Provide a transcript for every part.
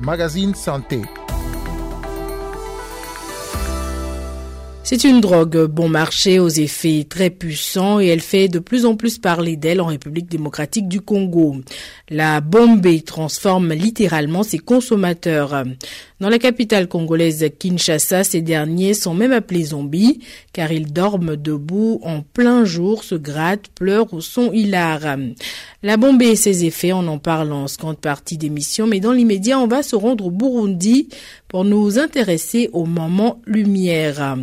Magazine Santé. C'est une drogue bon marché aux effets très puissants et elle fait de plus en plus parler d'elle en République démocratique du Congo. La bombe transforme littéralement ses consommateurs. Dans la capitale congolaise Kinshasa, ces derniers sont même appelés zombies car ils dorment debout en plein jour, se grattent, pleurent ou sont hilars. La bombe et ses effets, on en parle en seconde partie d'émission, mais dans l'immédiat, on va se rendre au Burundi pour nous intéresser au moment lumière.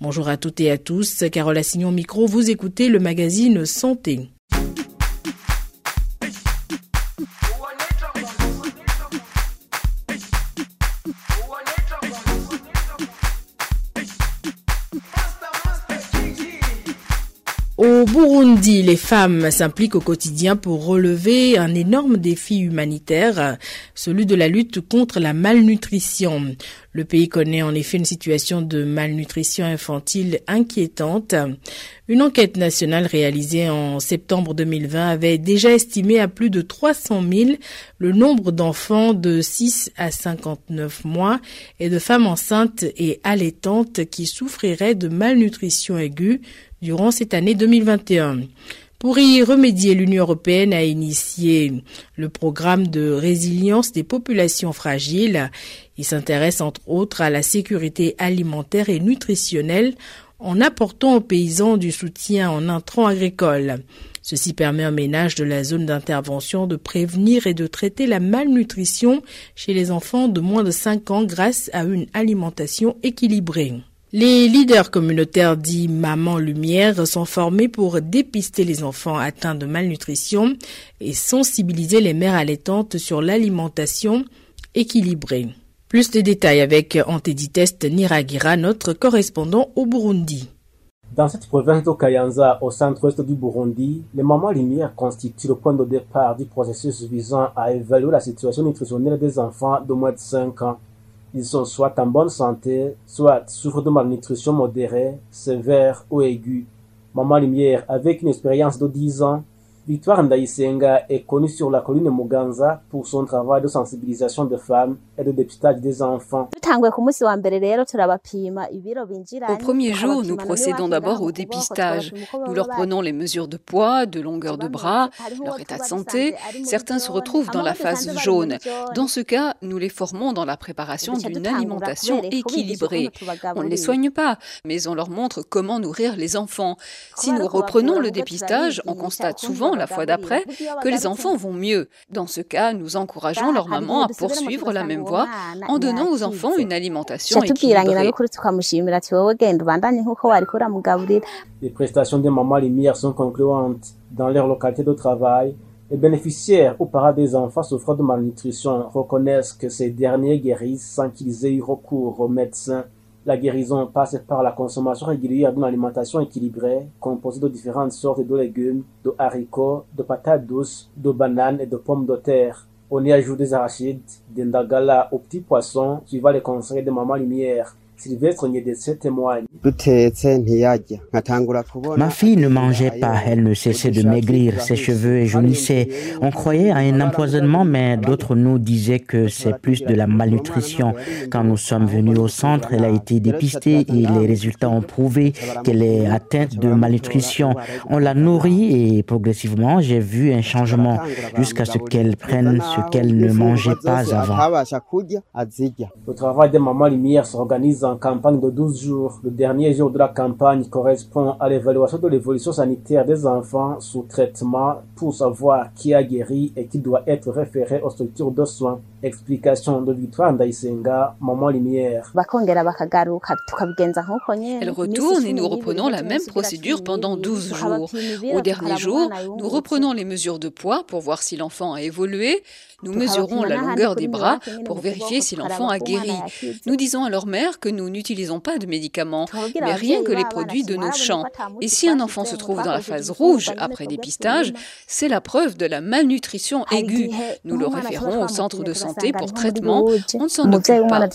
Bonjour à toutes et à tous, Carole Assignon Micro, vous écoutez le magazine Santé. Au Burundi, les femmes s'impliquent au quotidien pour relever un énorme défi humanitaire, celui de la lutte contre la malnutrition. Le pays connaît en effet une situation de malnutrition infantile inquiétante. Une enquête nationale réalisée en septembre 2020 avait déjà estimé à plus de 300 000 le nombre d'enfants de 6 à 59 mois et de femmes enceintes et allaitantes qui souffriraient de malnutrition aiguë durant cette année 2021. Pour y remédier, l'Union européenne a initié le programme de résilience des populations fragiles. Il s'intéresse entre autres à la sécurité alimentaire et nutritionnelle en apportant aux paysans du soutien en intrants agricoles. Ceci permet aux ménages de la zone d'intervention de prévenir et de traiter la malnutrition chez les enfants de moins de 5 ans grâce à une alimentation équilibrée. Les leaders communautaires dits Maman Lumière sont formés pour dépister les enfants atteints de malnutrition et sensibiliser les mères allaitantes sur l'alimentation équilibrée. Plus de détails avec Anteditest Niragira, notre correspondant au Burundi. Dans cette province de Kayanza, au centre-ouest du Burundi, les mamans lumière constituent le point de départ du processus visant à évaluer la situation nutritionnelle des enfants de moins de 5 ans. Ils sont soit en bonne santé, soit souffrent de malnutrition modérée, sévère ou aiguë. Maman Lumière, avec une expérience de 10 ans, Victoire Ndaïsenga est connue sur la colline Muganza pour son travail de sensibilisation des femmes et de dépistage des enfants. Au premier jour, nous procédons d'abord au dépistage. Nous leur prenons les mesures de poids, de longueur de bras, leur état de santé. Certains se retrouvent dans la phase jaune. Dans ce cas, nous les formons dans la préparation d'une alimentation équilibrée. On ne les soigne pas, mais on leur montre comment nourrir les enfants. Si nous reprenons le dépistage, on constate souvent la fois d'après que les enfants vont mieux. Dans ce cas, nous encourageons leur maman à poursuivre la même voie en donnant aux enfants une alimentation équilibrée. Les prestations des mamans lumière sont concluantes dans leur localité de travail. Les bénéficiaires ou parents des enfants souffrant de malnutrition reconnaissent que ces derniers guérissent sans qu'ils aient eu recours aux médecins. La guérison passe par la consommation régulière d'une alimentation équilibrée, composée de différentes sortes de légumes, de haricots, de patates douces, de bananes et de pommes de terre. On y ajoute des arachides, des ndagala aux petits poissons, suivant les conseils de Maman Lumière. Sylvestre Nyedetse témoigne. Ma fille ne mangeait pas, elle ne cessait de maigrir, ses cheveux jaunissaient. On croyait à un empoisonnement, mais d'autres nous disaient que c'est plus de la malnutrition. Quand nous sommes venus au centre, elle a été dépistée et les résultats ont prouvé qu'elle est atteinte de malnutrition. On l'a nourrie et progressivement, j'ai vu un changement jusqu'à ce qu'elle prenne ce qu'elle ne mangeait pas avant. Le travail des mamans lumière s'organise en campagne de 12 jours. Le dernier jour de la campagne correspond à l'évaluation de l'évolution sanitaire des enfants sous traitement pour savoir qui a guéri et qui doit être référé aux structures de soins. Explication de Victoire Ndaïsenga, Maman Lumière. Elle retourne et nous reprenons la même procédure pendant 12 jours. Au dernier jour, nous reprenons les mesures de poids pour voir si l'enfant a évolué. Nous mesurons la longueur des bras pour vérifier si l'enfant a guéri. Nous disons à leur mère que nous n'utilisons pas de médicaments. mais rien que les produits de nos champs. Et si un enfant se trouve dans la phase rouge après dépistage, c'est la preuve de la malnutrition aiguë. Nous le référons au centre de santé pour traitement. On ne s'en occupe pas.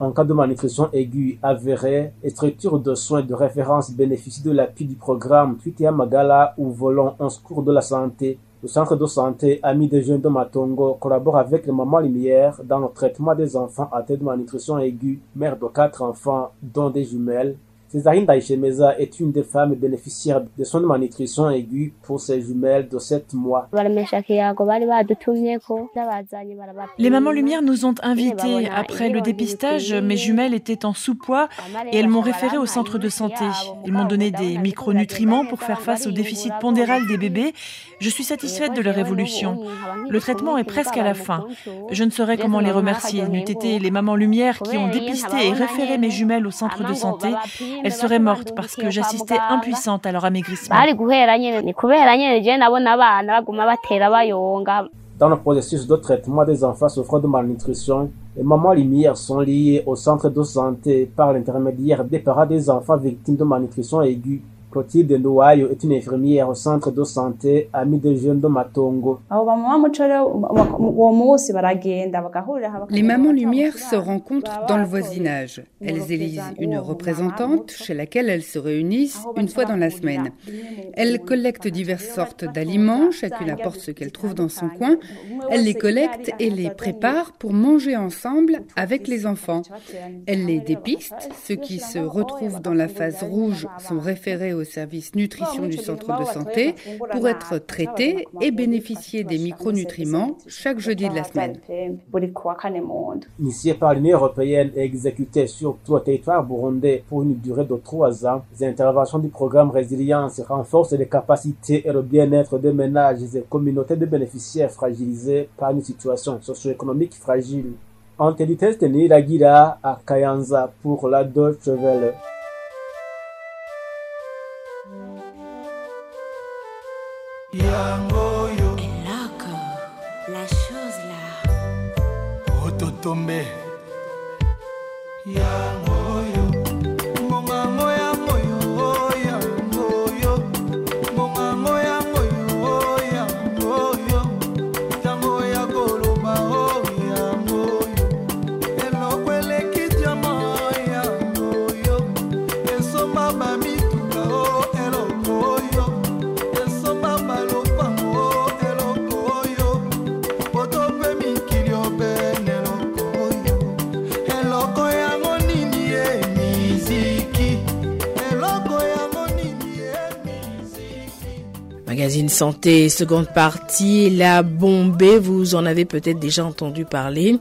En cas de malnutrition aiguë avérée, les structures de soins de référence bénéficient de l'appui du programme Twitia Magala ou Volons en secours de la santé. Le centre de santé Amis des jeunes de Matongo collabore avec les mamans Lumière dans le traitement des enfants atteints de malnutrition aiguë, mère de quatre enfants, dont des jumelles. Césarine Daishemeza est une des femmes bénéficiaires de soins de malnutrition aiguë pour ses jumelles de 7 mois. Les mamans Lumière nous ont invités. Après le dépistage, mes jumelles étaient en sous-poids et elles m'ont référé au centre de santé. Ils m'ont donné des micronutriments pour faire face au déficit pondéral des bébés. Je suis satisfaite de leur évolution. Le traitement est presque à la fin. Je ne saurais comment les remercier. N'eût été les mamans Lumière qui ont dépisté et référé mes jumelles au centre de santé, elles seraient mortes parce que j'assistais impuissante à leur amaigrissement. Dans le processus de traitement des enfants souffrant de malnutrition, les mamans lumière sont liées au centre de santé par l'intermédiaire des parents des enfants victimes de malnutrition aiguë. Clotilde Nduwayo est une infirmière au centre de santé Amis des jeunes de Matongo. Les mamans lumière se rencontrent dans le voisinage. Elles élisent une représentante chez laquelle elles se réunissent une fois dans la semaine. Elles collectent diverses sortes d'aliments, chacune apporte ce qu'elle trouve dans son coin. Elles les collectent et les préparent pour manger ensemble avec les enfants. Elles les dépistent. Ceux qui se retrouvent dans la phase rouge sont référés au service nutrition du centre de santé pour être traités et bénéficier des micronutriments chaque jeudi de la semaine. Initié par l'Union européenne et exécuté sur tout le territoire burundais pour une durée de trois ans, les interventions du programme Résilience renforcent les capacités et le bien-être des ménages et communautés de bénéficiaires fragilisés par une situation socio-économique fragile. Antelites Niragira à Kayanza pour la Deutsche Welle. Yangoyo eloko la chose là. Ototombe. Yangoyo Santé, seconde partie, la bombée, vous en avez peut-être déjà entendu parler.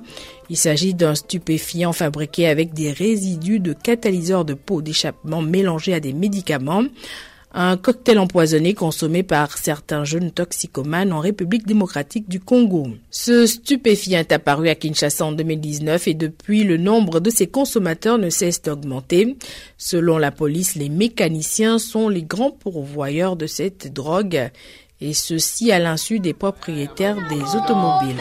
Il s'agit d'un stupéfiant fabriqué avec des résidus de catalyseurs de peau d'échappement mélangés à des médicaments. Un cocktail empoisonné consommé par certains jeunes toxicomanes en République démocratique du Congo. Ce stupéfiant est apparu à Kinshasa en 2019 et depuis le nombre de ses consommateurs ne cesse d'augmenter. Selon la police, les mécaniciens sont les grands pourvoyeurs de cette drogue et ceci à l'insu des propriétaires des automobiles.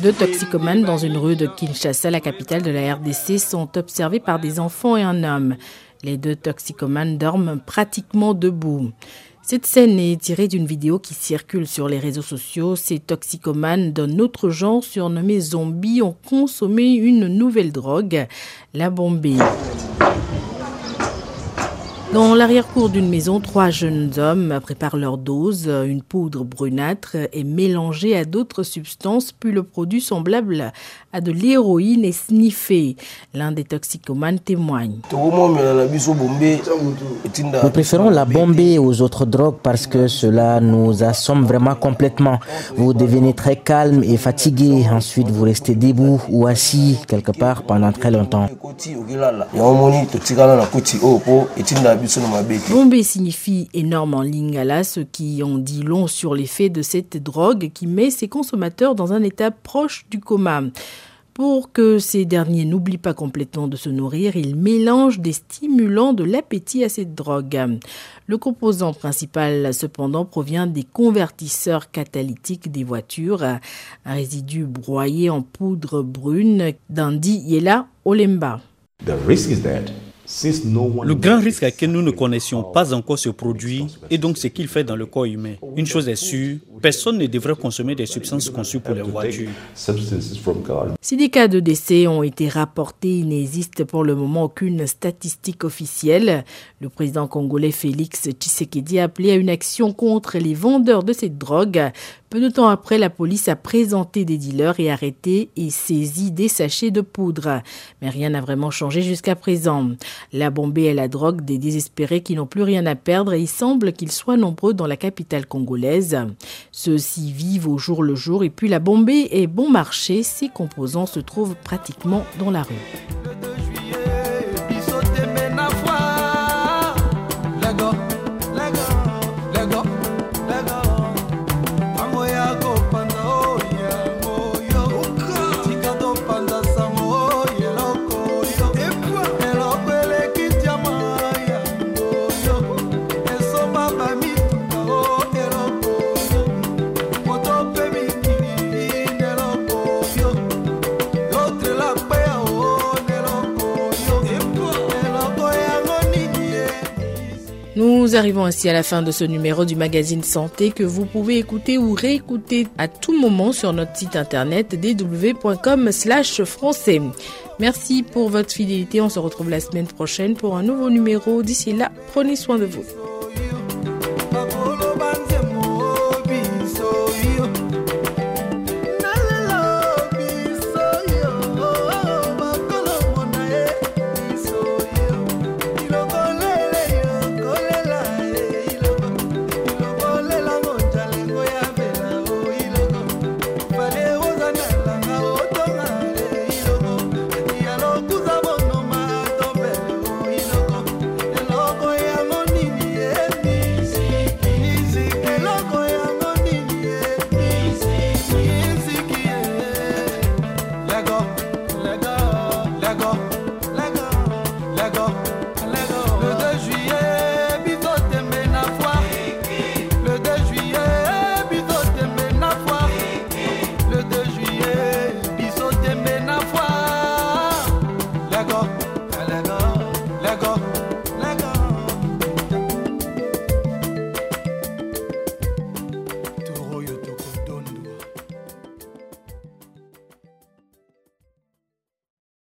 Deux toxicomanes dans une rue de Kinshasa, la capitale de la RDC, sont observés par des enfants et un homme. Les deux toxicomanes dorment pratiquement debout. Cette scène est tirée d'une vidéo qui circule sur les réseaux sociaux. Ces toxicomanes d'un autre genre surnommés zombies ont consommé une nouvelle drogue, la bombée. Dans l'arrière-cour d'une maison, trois jeunes hommes préparent leur dose. Une poudre brunâtre est mélangée à d'autres substances, puis le produit semblable à de l'héroïne est sniffé. L'un des toxicomanes témoigne. Nous préférons la bombée aux autres drogues parce que cela nous assomme vraiment complètement. Vous devenez très calme et fatigué. Ensuite, vous restez debout ou assis quelque part pendant très longtemps. Bombé signifie énorme en lingala, ce qui en dit long sur l'effet de cette drogue qui met ses consommateurs dans un état proche du coma. Pour que ces derniers n'oublient pas complètement de se nourrir, ils mélangent des stimulants de l'appétit à cette drogue. Le composant principal, cependant, provient des convertisseurs catalytiques des voitures, un résidu broyé en poudre brune d'Andi Yela Olemba. Le grand risque est que nous ne connaissions pas encore ce produit et donc ce qu'il fait dans le corps humain. Une chose est sûre, personne ne devrait consommer des substances conçues pour les voitures. Si des cas de décès ont été rapportés, il n'existe pour le moment aucune statistique officielle. Le président congolais Félix Tshisekedi a appelé à une action contre les vendeurs de cette drogue. Peu de temps après, la police a présenté des dealers et arrêté et saisi des sachets de poudre. Mais rien n'a vraiment changé jusqu'à présent. La bombée est la drogue des désespérés qui n'ont plus rien à perdre et il semble qu'ils soient nombreux dans la capitale congolaise. Ceux-ci vivent au jour le jour et puis la bombée est bon marché. Ses composants se trouvent pratiquement dans la rue. Nous arrivons ainsi à la fin de ce numéro du magazine Santé que vous pouvez écouter ou réécouter à tout moment sur notre site internet www.com/français. Merci pour votre fidélité. On se retrouve la semaine prochaine pour un nouveau numéro. D'ici là, prenez soin de vous.